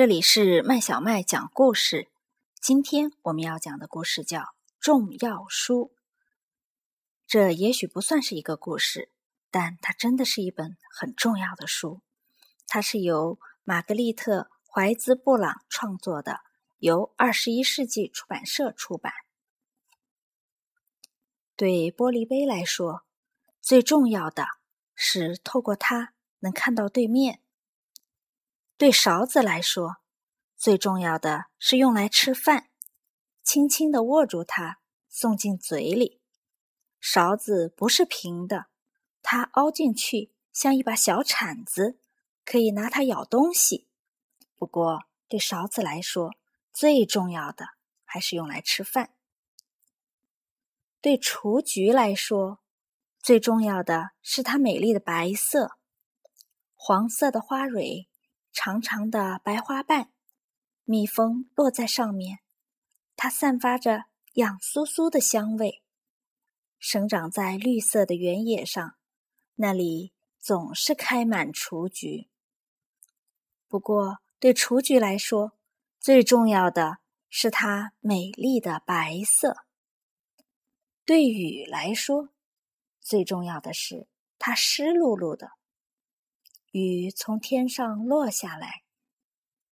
这里是麦小麦讲故事。今天我们要讲的故事叫《重要书》。这也许不算是一个故事，但它真的是一本很重要的书。它是由玛格丽特·怀兹·布朗创作的，由二十一世纪出版社出版。对玻璃杯来说，最重要的是透过它能看到对面。对勺子来说，最重要的是用来吃饭，轻轻地握住它，送进嘴里。勺子不是平的，它凹进去像一把小铲子，可以拿它咬东西。不过，对勺子来说，最重要的还是用来吃饭。对雏菊来说，最重要的是它美丽的白色，黄色的花蕊。长长的白花瓣，蜜蜂落在上面，它散发着痒酥酥的香味。生长在绿色的原野上，那里总是开满雏菊。不过，对雏菊来说，最重要的是它美丽的白色；对雨来说，最重要的是它湿漉漉的。雨从天上落下来，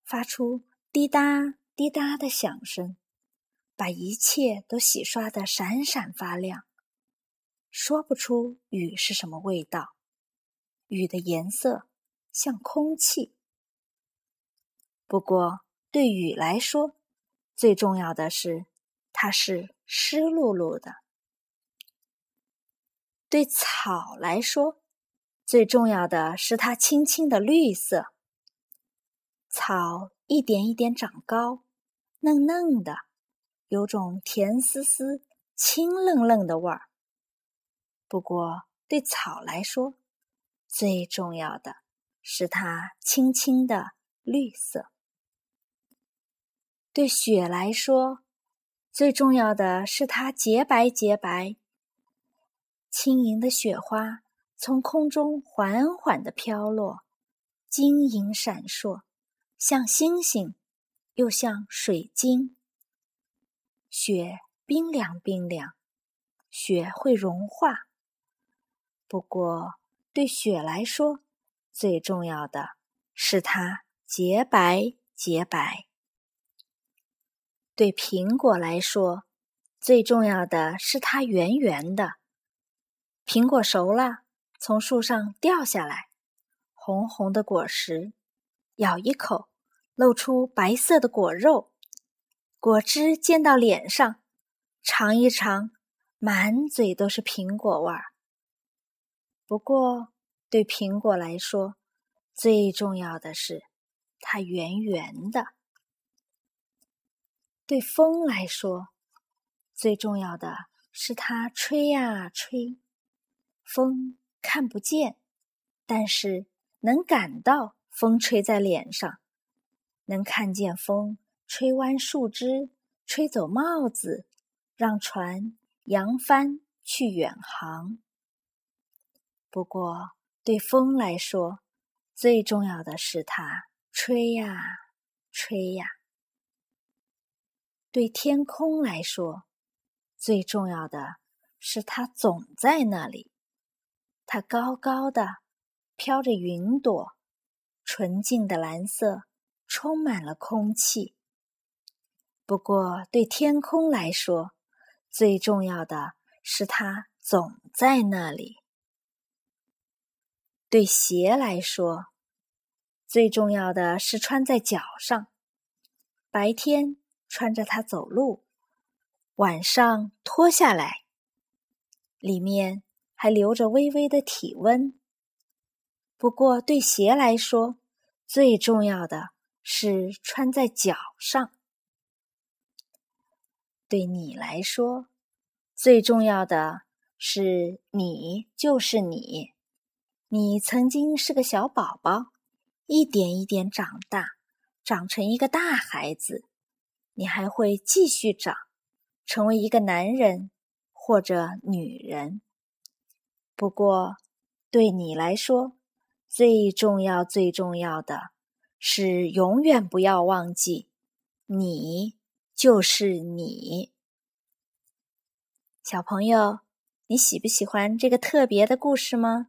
发出滴答滴答的响声，把一切都洗刷的闪闪发亮。说不出雨是什么味道，雨的颜色像空气。不过对雨来说，最重要的是它是湿漉漉的。对草来说，最重要的是它青青的绿色，草一点一点长高，嫩嫩的，有种甜丝丝、清愣愣的味儿。不过，对草来说，最重要的是它青青的绿色；对雪来说，最重要的是它洁白洁白、轻盈的雪花。从空中缓缓的飘落，晶莹闪烁，像星星，又像水晶。雪冰凉冰凉，雪会融化。不过，对雪来说，最重要的是它洁白洁白。对苹果来说，最重要的是它圆圆的。苹果熟了。从树上掉下来，红红的果实，咬一口，露出白色的果肉，果汁溅到脸上，尝一尝，满嘴都是苹果味儿。不过，对苹果来说，最重要的是它圆圆的；对风来说，最重要的是它吹呀吹，风。看不见，但是能感到风吹在脸上，能看见风吹弯树枝，吹走帽子，让船扬帆去远航。不过，对风来说，最重要的是它吹呀吹呀；对天空来说，最重要的是它总在那里。它高高的，飘着云朵，纯净的蓝色充满了空气。不过，对天空来说，最重要的是它总在那里。对鞋来说，最重要的是穿在脚上。白天穿着它走路，晚上脱下来，里面。还留着微微的体温。不过，对鞋来说，最重要的是穿在脚上。对你来说，最重要的是你就是你。你曾经是个小宝宝，一点一点长大，长成一个大孩子。你还会继续长，成为一个男人或者女人。不过，对你来说，最重要、最重要的是永远不要忘记，你就是你。小朋友，你喜不喜欢这个特别的故事吗？